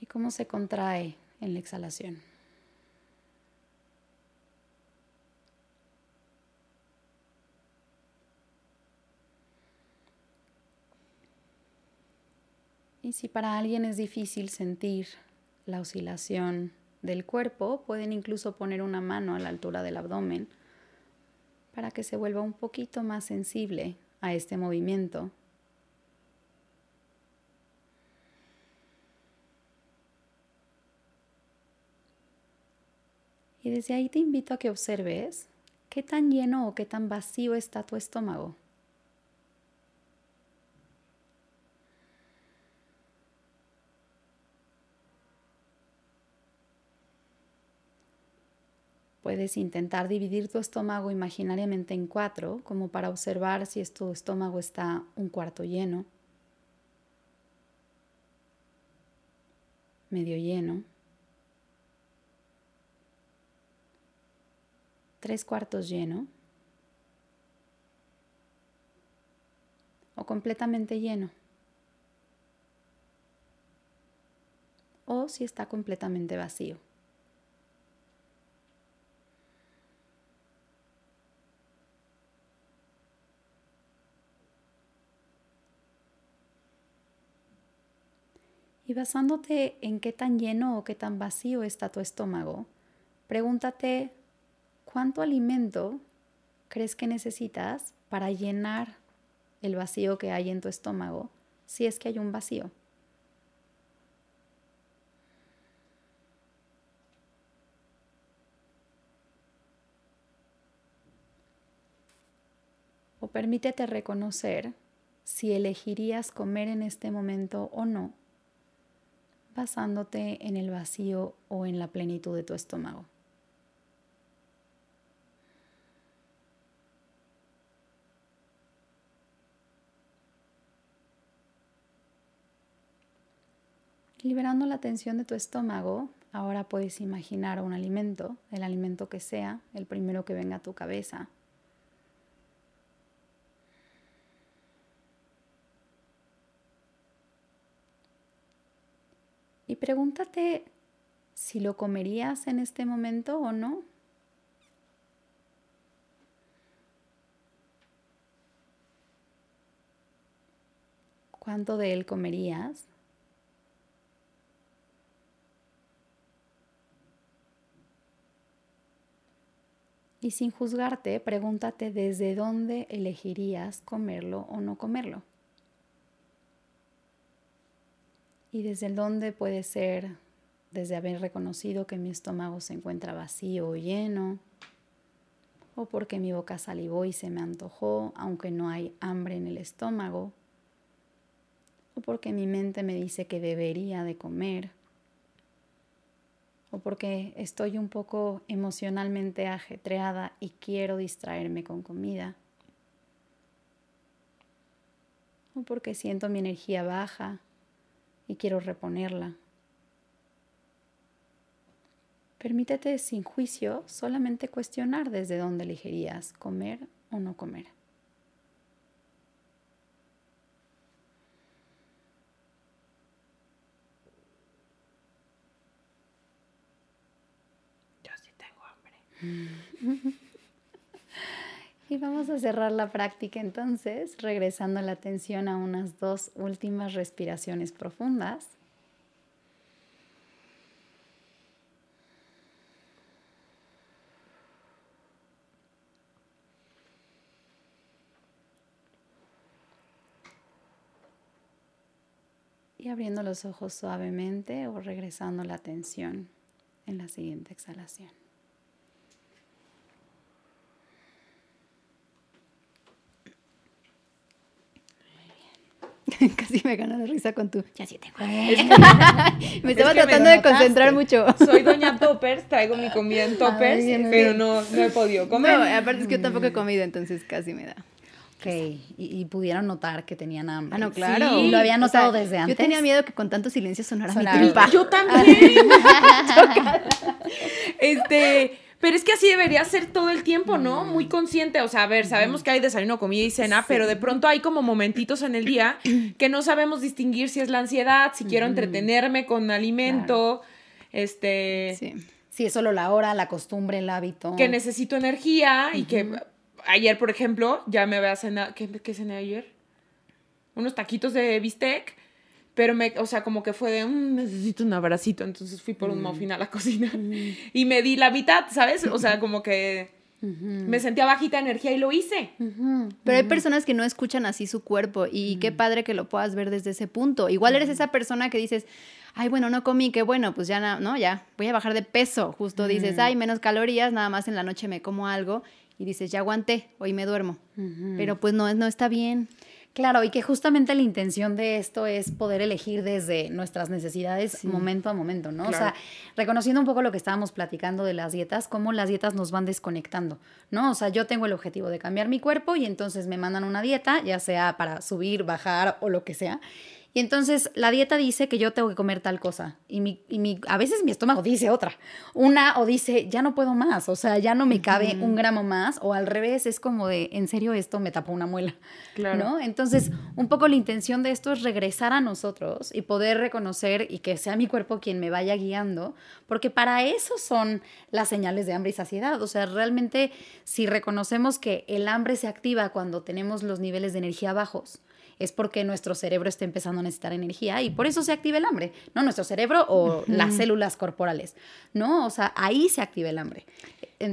C: y cómo se contrae en la exhalación. Y si para alguien es difícil sentir la oscilación del cuerpo, pueden incluso poner una mano a la altura del abdomen para que se vuelva un poquito más sensible a este movimiento. Y desde ahí te invito a que observes qué tan lleno o qué tan vacío está tu estómago. Puedes intentar dividir tu estómago imaginariamente en cuatro, como para observar si tu estómago está un cuarto lleno, medio lleno, tres cuartos lleno o completamente lleno. O si está completamente vacío. Y basándote en qué tan lleno o qué tan vacío está tu estómago, pregúntate cuánto alimento crees que necesitas para llenar el vacío que hay en tu estómago, si es que hay un vacío. O permítete reconocer si elegirías comer en este momento o no basándote en el vacío o en la plenitud de tu estómago. Liberando la tensión de tu estómago, ahora puedes imaginar un alimento, el alimento que sea, el primero que venga a tu cabeza. Y pregúntate si lo comerías en este momento o no. ¿Cuánto de él comerías? Y sin juzgarte, pregúntate desde dónde elegirías comerlo o no comerlo. Y desde dónde puede ser desde haber reconocido que mi estómago se encuentra vacío o lleno, o porque mi boca salivó y se me antojó, aunque no hay hambre en el estómago, o porque mi mente me dice que debería de comer, o porque estoy un poco emocionalmente ajetreada y quiero distraerme con comida, o porque siento mi energía baja y quiero reponerla. Permítete sin juicio solamente cuestionar desde dónde elegirías comer o no comer.
B: Yo sí tengo hambre. <laughs>
C: Y vamos a cerrar la práctica entonces, regresando la atención a unas dos últimas respiraciones profundas. Y abriendo los ojos suavemente o regresando la atención en la siguiente exhalación. <laughs> Casi me gana de risa con tu. Ya sí tengo. <laughs> me estaba tratando de concentrar mucho.
B: Soy doña <laughs> Toppers, traigo mi comida en Toppers, pero no, no he podido comer.
A: No, aparte es que yo tampoco he comido, entonces casi me da.
C: Ok, y, pudieron notar que tenían hambre.
A: Ah, no, claro.
C: Sí. lo habían notado desde antes.
A: Yo tenía miedo que con tanto silencio sonara, mi tripa.
B: Yo también. este, pero es que así debería ser todo el tiempo, ¿no? Muy consciente. O sea, a ver, sabemos que hay desayuno, comida y cena, pero de pronto hay como momentitos en el día que no sabemos distinguir si es la ansiedad, si quiero entretenerme con alimento, este...
C: Sí. Si es solo la hora, la costumbre, el hábito.
B: Que necesito energía y que ayer, por ejemplo, ya me había cenado... ¿Qué, qué cené ayer? Unos taquitos de bistec pero me, o sea, como que fue de, mm, necesito un abracito, entonces fui por un muffin a la cocina <laughs> y me di la mitad, ¿sabes? O sea, como que me sentía bajita energía y lo hice.
A: Pero hay personas que no escuchan así su cuerpo y qué padre que lo puedas ver desde ese punto. Igual eres esa persona que dices, ay, bueno, no comí, qué bueno, pues ya no, ya, voy a bajar de peso. Justo dices, ay, menos calorías, nada más en la noche me como algo y dices, ya aguanté, hoy me duermo. Pero pues no, no está bien.
C: Claro, y que justamente la intención de esto es poder elegir desde nuestras necesidades momento a momento, ¿no? O sea, reconociendo un poco lo que estábamos platicando de las dietas, cómo las dietas nos van desconectando, ¿no? O sea, yo tengo el objetivo de cambiar mi cuerpo y entonces me mandan una dieta, ya sea para subir, bajar o lo que sea. Y entonces la dieta dice que yo tengo que comer tal cosa. Y, mi, y mi, a veces mi estómago dice otra. Una o dice, ya no puedo más. O sea, ya no me cabe un gramo más. O al revés, es como de, en serio, esto me tapó una muela. Claro. ¿no? Entonces, un poco la intención de esto es regresar a nosotros y poder reconocer y que sea mi cuerpo quien me vaya guiando. Porque para eso son las señales de hambre y saciedad. O sea, realmente, si reconocemos que el hambre se activa cuando tenemos los niveles de energía bajos es porque nuestro cerebro está empezando a necesitar energía y por eso se activa el hambre, ¿no? Nuestro cerebro o las células corporales, ¿no? O sea, ahí se activa el hambre.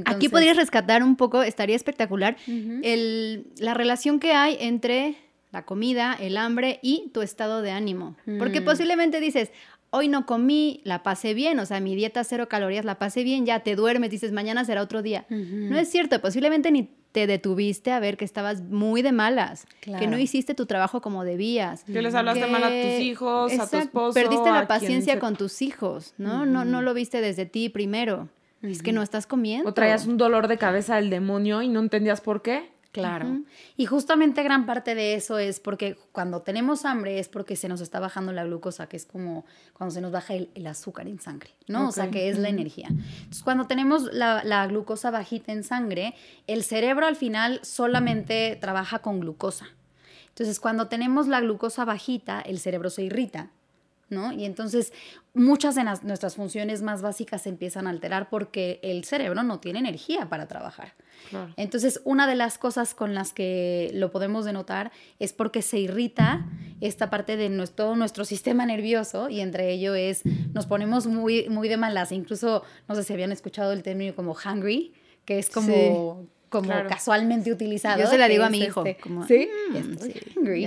A: Aquí podrías rescatar un poco, estaría espectacular, el, la relación que hay entre la comida, el hambre y tu estado de ánimo. Porque mm. posiblemente dices, hoy no comí, la pasé bien, o sea, mi dieta cero calorías, la pasé bien, ya te duermes, dices, mañana será otro día. No es cierto, posiblemente ni te detuviste a ver que estabas muy de malas, que no hiciste tu trabajo como debías.
B: Que les hablaste mal a tus hijos, a tu esposo.
A: Perdiste la paciencia con tus hijos, ¿no? no, no lo viste desde ti primero. Es que no estás comiendo.
B: O traías un dolor de cabeza del demonio y no entendías por qué.
C: Claro. Y justamente gran parte de eso es porque cuando tenemos hambre es porque se nos está bajando la glucosa, que es como cuando se nos baja el, azúcar en sangre, ¿no? O sea, que es la energía. Entonces, cuando tenemos la, la, glucosa bajita en sangre, el cerebro al final solamente trabaja con glucosa. Entonces, cuando tenemos la glucosa bajita, el cerebro se irrita ¿no? Y entonces muchas de nuestras funciones más básicas se empiezan a alterar porque el cerebro no tiene energía para trabajar. Entonces, una de las cosas con las que lo podemos denotar es porque se irrita esta parte de nuestro, todo nuestro sistema nervioso y entre ello es, nos ponemos muy, muy de malas. Incluso, no sé si habían escuchado el término como hungry, que es como como casualmente utilizado.
A: Yo se la digo a mi hijo. Este, como,
C: sí, mm, hungry.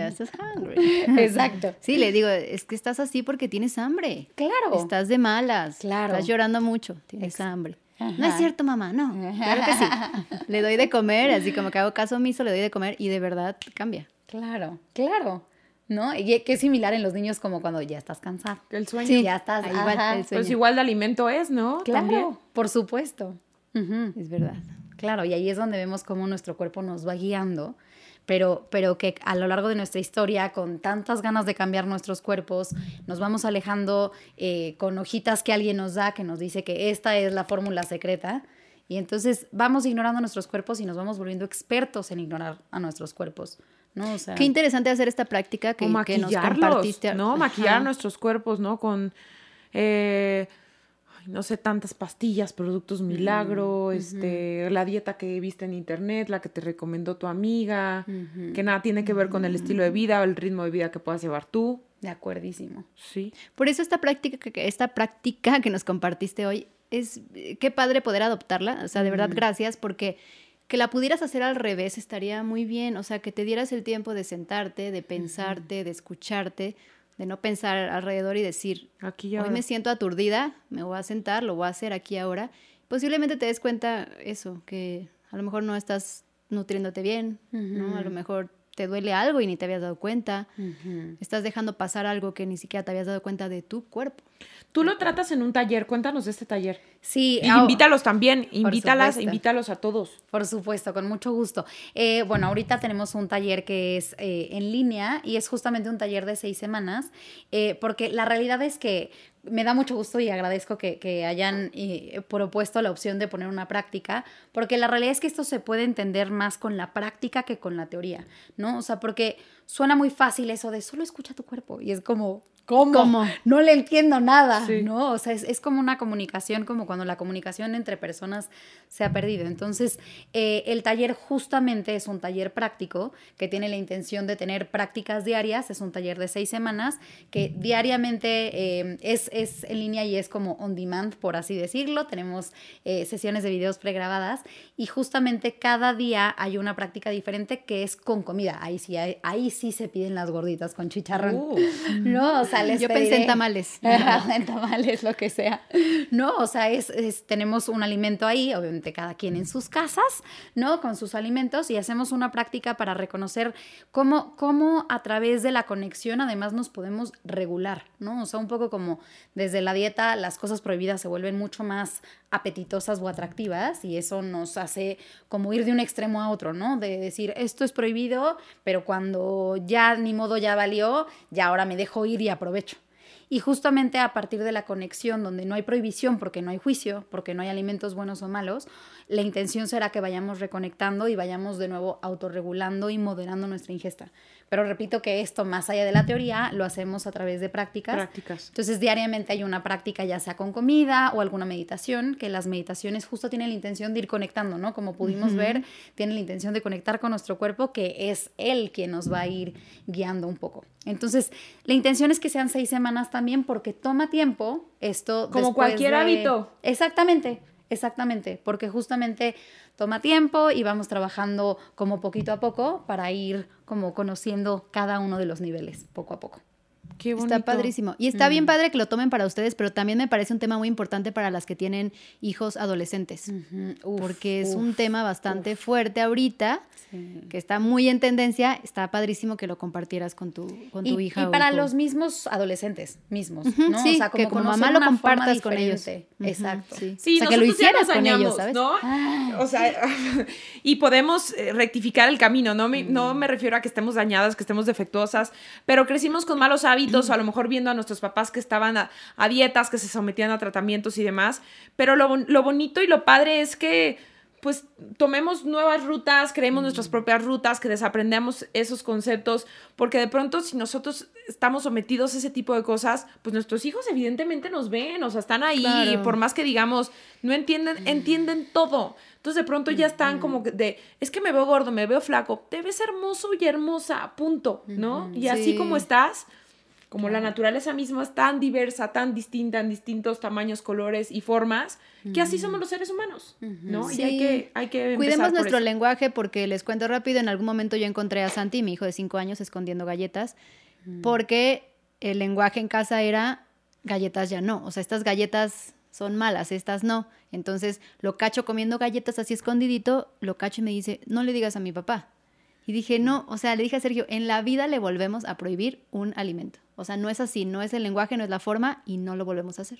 C: hungry. <laughs> Exacto. <laughs>
A: Sí, le digo, es que estás así porque tienes hambre.
C: Claro.
A: Estás de malas. Claro. Estás llorando mucho, tienes hambre. No es cierto, mamá, no. Claro que sí. <laughs> Le doy de comer, así como que hago caso omiso, le doy de comer y de verdad cambia.
C: Claro, claro. ¿no? Y que es similar en los niños como cuando ya estás cansado.
B: El sueño. Sí,
C: ya estás.
B: Igual, Pues igual de alimento es, ¿no?
C: Claro, por supuesto.
A: Es verdad.
C: Claro, y ahí es donde vemos cómo nuestro cuerpo nos va guiando, pero, pero que a lo largo de nuestra historia, con tantas ganas de cambiar nuestros cuerpos, nos vamos alejando eh, con hojitas que alguien nos da, que nos dice que esta es la fórmula secreta. Y entonces vamos ignorando nuestros cuerpos y nos vamos volviendo expertos en ignorar a nuestros cuerpos. ¿no?
A: Qué interesante hacer esta práctica que, que nos compartiste.
B: ¿no? Maquillar nuestros cuerpos, ¿no? Con eh, no sé, tantas pastillas, productos milagro, este, la dieta que viste en internet, la que te recomendó tu amiga, que nada tiene que ver con el estilo de vida o el ritmo de vida que puedas llevar tú.
C: De acuerdísimo.
B: Sí.
A: Por eso esta práctica, esta práctica que nos compartiste hoy, es qué padre poder adoptarla. O sea, de verdad, gracias, porque que la pudieras hacer al revés estaría muy bien. O sea, que te dieras el tiempo de sentarte, de pensarte, de escucharte de no pensar alrededor y decir, aquí hoy me siento aturdida, me voy a sentar, lo voy a hacer aquí ahora. Posiblemente te des cuenta eso, que a lo mejor no estás nutriéndote bien, ¿no? A lo mejor te duele algo y ni te habías dado cuenta. Estás dejando pasar algo que ni siquiera te habías dado cuenta de tu cuerpo.
B: Tú lo tratas en un taller, cuéntanos de este taller.
C: Sí.
B: Y invítalos también, invítalas, invítalos a todos.
C: Por supuesto, con mucho gusto. Eh, bueno, ahorita tenemos un taller que es eh, en línea y es justamente un taller de seis semanas, eh, porque la realidad es que me da mucho gusto y agradezco que, hayan eh, propuesto la opción de poner una práctica, porque la realidad es que esto se puede entender más con la práctica que con la teoría, ¿no? O sea, porque suena muy fácil eso de solo escucha tu cuerpo y es como, ¿Cómo? No le entiendo nada, ¿no? O sea, es, como una comunicación, como cuando la comunicación entre personas se ha perdido. Entonces, eh, el taller justamente es un taller práctico que tiene la intención de tener prácticas diarias. Es un taller de seis semanas que diariamente eh, es, es, en línea y es como on demand, por así decirlo. Tenemos eh, sesiones de videos pregrabadas y justamente cada día hay una práctica diferente que es con comida. Ahí sí, ahí, sí se piden las gorditas con chicharrón, uh. <laughs> ¿no? O sea,
A: Yo pensé en tamales. <laughs>
C: en tamales, lo que sea. No, o sea, es, tenemos un alimento ahí, obviamente cada quien en sus casas, ¿no? Con sus alimentos y hacemos una práctica para reconocer cómo, cómo a través de la conexión además nos podemos regular, ¿no? O sea, un poco como desde la dieta las cosas prohibidas se vuelven mucho más apetitosas o atractivas y eso nos hace como ir de un extremo a otro, ¿no? De decir, esto es prohibido, pero cuando ya ni modo ya valió, ya ahora me dejo ir y aprovecho. Y justamente a partir de la conexión donde no hay prohibición porque no hay juicio, porque no hay alimentos buenos o malos, la intención será que vayamos reconectando y vayamos de nuevo autorregulando y moderando nuestra ingesta. Pero repito que esto, más allá de la teoría, lo hacemos a través de prácticas.
B: Prácticas.
C: Entonces, diariamente hay una práctica, ya sea con comida o alguna meditación, que las meditaciones justo tienen la intención de ir conectando, ¿no? Como pudimos ver, tienen la intención de conectar con nuestro cuerpo, que es él quien nos va a ir guiando un poco. Entonces, la intención es que sean seis semanas también, porque toma tiempo esto.
B: Como cualquier hábito.
C: Exactamente. Exactamente, porque justamente toma tiempo y vamos trabajando como poquito a poco para ir como conociendo cada uno de los niveles poco a poco.
A: Está padrísimo. Y está bien mm. padre que lo tomen para ustedes, pero también me parece un tema muy importante para las que tienen hijos adolescentes. porque es un tema bastante fuerte ahorita, que está muy en tendencia. Está padrísimo que lo compartieras con tu, con tu hija.
C: Y para los mismos adolescentes mismos, ¿no?
A: Sí, o sea, como que como mamá lo compartas con ellos.
C: Exacto.
B: Sí, o sea, que lo hicieras con ellos, ¿sabes? ¿no? Ah. O sea, <laughs> y podemos eh, rectificar el camino. No me, no me refiero a que estemos dañadas, que estemos defectuosas, pero crecimos con malos hábitos o a lo mejor viendo a nuestros papás que estaban a, dietas, que se sometían a tratamientos y demás. Pero lo, lo bonito y lo padre es que pues tomemos nuevas rutas, creemos nuestras propias rutas, que desaprendamos esos conceptos, porque de pronto si nosotros estamos sometidos a ese tipo de cosas, pues nuestros hijos evidentemente nos ven, o sea, están ahí, y por más que digamos, no entienden, entienden todo. Entonces de pronto ya están como de, es que me veo gordo, me veo flaco, te ves hermoso y hermosa, punto, ¿no? Y así como estás, como la naturaleza misma es tan diversa, tan distinta en distintos tamaños, colores y formas, que así somos los seres humanos, ¿no? Y hay que, hay que
A: Cuidemos nuestro lenguaje porque les cuento rápido, en algún momento yo encontré a Santi, mi hijo de cinco años, escondiendo galletas, porque el lenguaje en casa era galletas ya no, o sea, estas galletas son malas, estas no. Entonces lo cacho comiendo galletas así escondidito, lo cacho y me dice, no le digas a mi papá. Y dije, no, o sea, le dije a Sergio, en la vida le volvemos a prohibir un alimento. O sea, no es así, no es el lenguaje, no es la forma y no lo volvemos a hacer.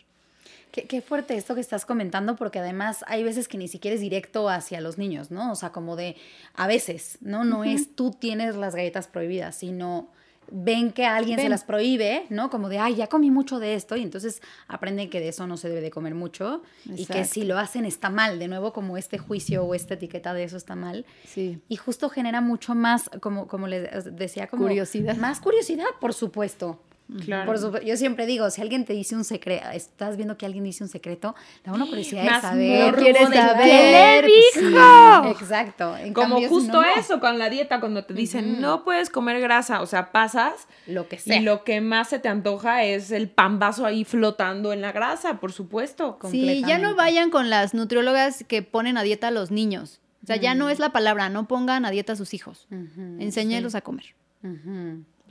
C: Qué, fuerte esto que estás comentando, porque además hay veces que ni siquiera es directo hacia los niños, ¿no? O sea, como de, a veces, ¿no? No es tú tienes las galletas prohibidas, sino ven que alguien se las prohíbe, ¿no? Como de, ay, ya comí mucho de esto, y entonces aprenden que de eso no se debe de comer mucho y que si lo hacen está mal, de nuevo como este juicio o esta etiqueta de eso está mal.
A: Sí.
C: Y justo genera mucho más, como, como les decía, como...
A: Curiosidad.
C: Más curiosidad, por supuesto. Claro. yo siempre digo, si alguien te dice un secreto, estás viendo que alguien dice un secreto, la una curiosidad es saber.
A: ¿Quieres saber?
B: ¿Qué le dijo?
C: exacto.
B: Como justo eso con la dieta, cuando te dicen, no puedes comer grasa, o sea, pasas.
C: Lo que sea.
B: Y lo que más se te antoja es el pambazo ahí flotando en la grasa, por supuesto.
A: Sí, ya no vayan con las nutriólogas que ponen a dieta a los niños. O sea, ya no es la palabra, no pongan a dieta a sus hijos. Enséñelos a comer.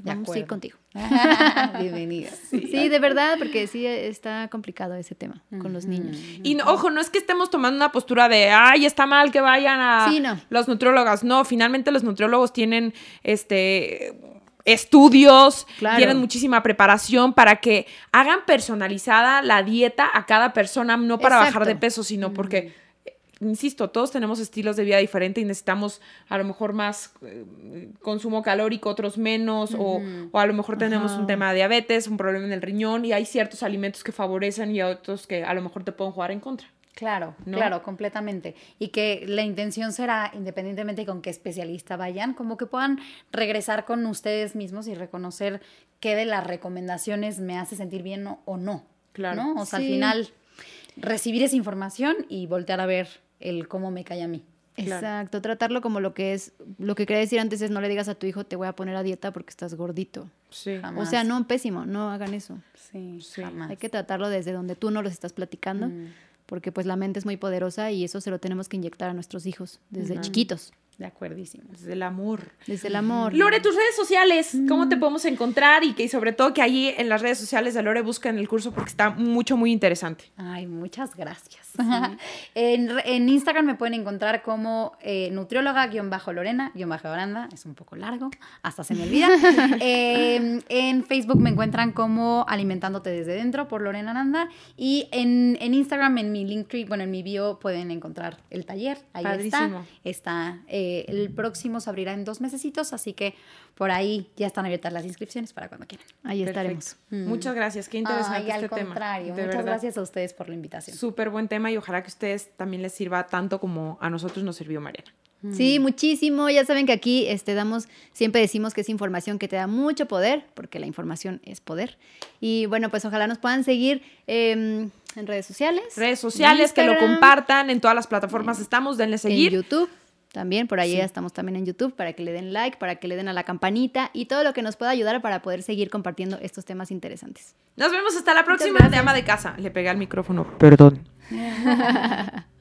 A: Vamos a ir contigo. <laughs>
C: Bienvenida.
A: Sí, de verdad, porque sí está complicado ese tema con los niños.
B: Y ojo, no es que estemos tomando una postura de, ay, está mal que vayan a los nutriólogos. No, finalmente los nutriólogos tienen este estudios, tienen muchísima preparación para que hagan personalizada la dieta a cada persona, no para bajar de peso, sino porque insisto, todos tenemos estilos de vida diferentes y necesitamos a lo mejor más eh, consumo calórico, otros menos, o, a lo mejor tenemos un tema de diabetes, un problema en el riñón y hay ciertos alimentos que favorecen y otros que a lo mejor te pueden jugar en contra.
C: Claro, claro, completamente. Y que la intención será, independientemente con qué especialista vayan, como que puedan regresar con ustedes mismos y reconocer qué de las recomendaciones me hace sentir bien o, no. Claro. ¿no? O sea, al final, recibir esa información y voltear a ver el cómo me cae a mí.
A: Exacto, tratarlo como lo que es, lo que quería decir antes es no le digas a tu hijo te voy a poner a dieta porque estás gordito.
B: Sí.
A: O sea, no, pésimo, no hagan eso.
C: Sí, sí.
A: Hay que tratarlo desde donde tú no los estás platicando, mm. porque pues la mente es muy poderosa y eso se lo tenemos que inyectar a nuestros hijos desde chiquitos.
C: De acuerdísimo.
B: Desde el amor.
A: Desde el amor.
B: Lore, tus redes sociales, ¿cómo te podemos encontrar? Y que sobre todo que allí en las redes sociales de Lore busquen el curso porque está mucho, muy interesante.
C: Ay, muchas gracias. <laughs> en, Instagram me pueden encontrar como eh, nutrióloga-lorena-branda, es un poco largo, hasta se me olvida. <laughs> Em, en Facebook me encuentran como Alimentándote desde dentro por Lorena Nanda. Y en, Instagram, en mi Linktree, bueno, en mi bio pueden encontrar el taller. Ahí está. Está. Eh, el próximo se abrirá en dos mesecitos, así que por ahí ya están abiertas las inscripciones para cuando quieran.
A: Ahí estaremos.
B: Mm. Muchas gracias, qué interesante
C: Ay, este al contrario, muchas gracias a ustedes por la invitación.
B: Súper buen tema y ojalá que a ustedes también les sirva tanto como a nosotros nos sirvió Mariana.
A: Mm. Sí, muchísimo. Ya saben que aquí este, damos, siempre decimos que es información que te da mucho poder, porque la información es poder. Y bueno, pues ojalá nos puedan seguir em, en redes sociales.
B: Redes sociales, que lo compartan, en todas las plataformas estamos, denle seguir.
A: En YouTube. También por ahí estamos también en YouTube para que le den like, para que le den a la campanita y todo lo que nos pueda ayudar para poder seguir compartiendo estos temas interesantes.
B: Nos vemos hasta la próxima de ama de casa. Le pegué al micrófono. Perdón. <laughs>